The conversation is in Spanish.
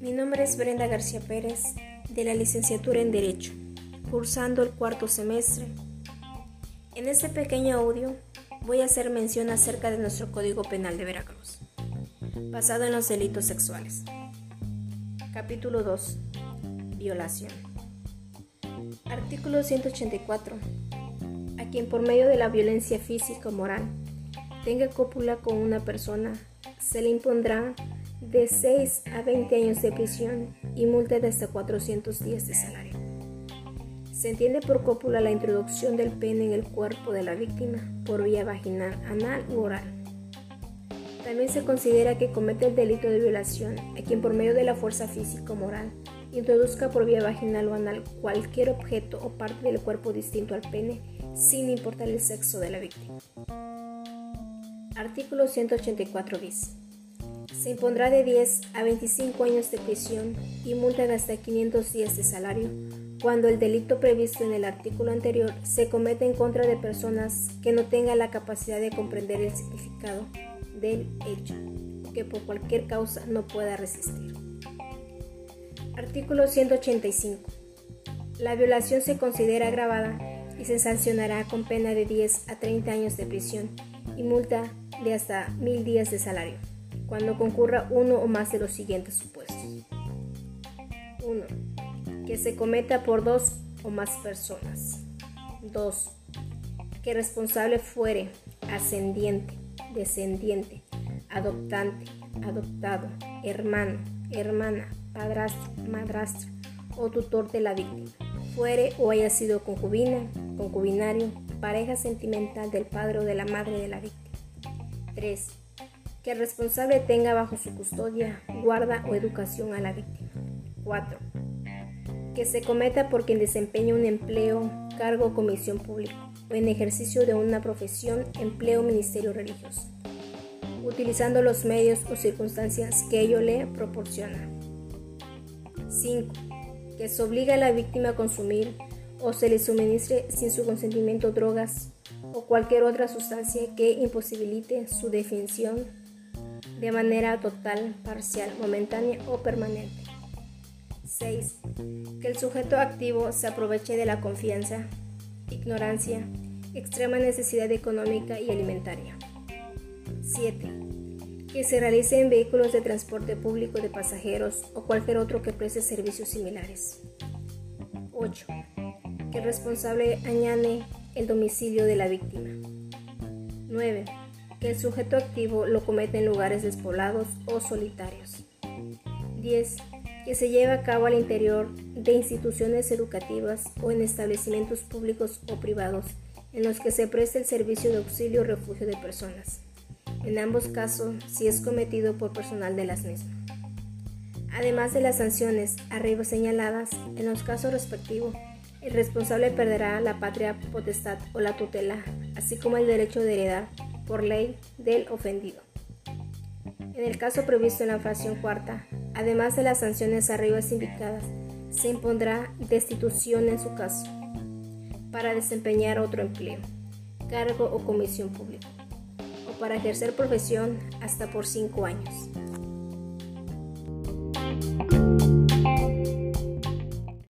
es Brenda García Pérez, de la licenciatura en Derecho, cursando el cuarto semestre. En este pequeño audio voy a hacer mención acerca de nuestro Código Penal de Veracruz, basado en los delitos sexuales. Capítulo 2. Violación. Artículo 184. A quien por medio de la violencia física o moral tenga cópula con una persona, se le impondrá de 6 a 20 años de prisión y multa de hasta 400 días de salario. Se entiende por cópula la introducción del pene en el cuerpo de la víctima por vía vaginal, anal u oral. También se considera que comete el delito de violación a quien por medio de la fuerza física o moral introduzca por vía vaginal o anal cualquier objeto o parte del cuerpo distinto al pene sin importar el sexo de la víctima. Artículo 184 bis. Se impondrá de 10 a 25 años de prisión y multa de hasta 500 días de salario cuando el delito previsto en el artículo anterior se comete en contra de personas que no tengan la capacidad de comprender el significado del hecho, que por cualquier causa no pueda resistir. Artículo 185. La violación se considera agravada y se sancionará con pena de 10 a 30 años de prisión y multa de hasta mil días de salario cuando concurra uno o más de los siguientes supuestos. 1. Que se cometa por dos o más personas. 2. Que responsable fuere ascendiente, descendiente, adoptante, adoptado, hermano, hermana, padrastro, madrastra o tutor de la víctima. Fuere o haya sido concubina, concubinario, pareja sentimental del padre o de la madre de la víctima. 3 que el responsable tenga bajo su custodia, guarda o educación a la víctima. 4. Que se cometa por quien desempeña un empleo, cargo o comisión pública o en ejercicio de una profesión, empleo o ministerio religioso, utilizando los medios o circunstancias que ello le proporciona. 5. Que se obliga a la víctima a consumir o se le suministre sin su consentimiento drogas o cualquier otra sustancia que imposibilite su definición de manera total, parcial, momentánea o permanente. 6. Que el sujeto activo se aproveche de la confianza, ignorancia, extrema necesidad económica y alimentaria. 7. Que se realice en vehículos de transporte público de pasajeros o cualquier otro que preste servicios similares. 8. Que el responsable añade el domicilio de la víctima. 9 que el sujeto activo lo cometa en lugares despoblados o solitarios. 10. Que se lleve a cabo al interior de instituciones educativas o en establecimientos públicos o privados en los que se preste el servicio de auxilio o refugio de personas, en ambos casos si es cometido por personal de las mismas. Además de las sanciones arriba señaladas, en los casos respectivos, el responsable perderá la patria potestad o la tutela, así como el derecho de heredar por ley del ofendido. En el caso previsto en la fracción cuarta, además de las sanciones arriba indicadas, se impondrá destitución en su caso para desempeñar otro empleo, cargo o comisión pública, o para ejercer profesión hasta por cinco años.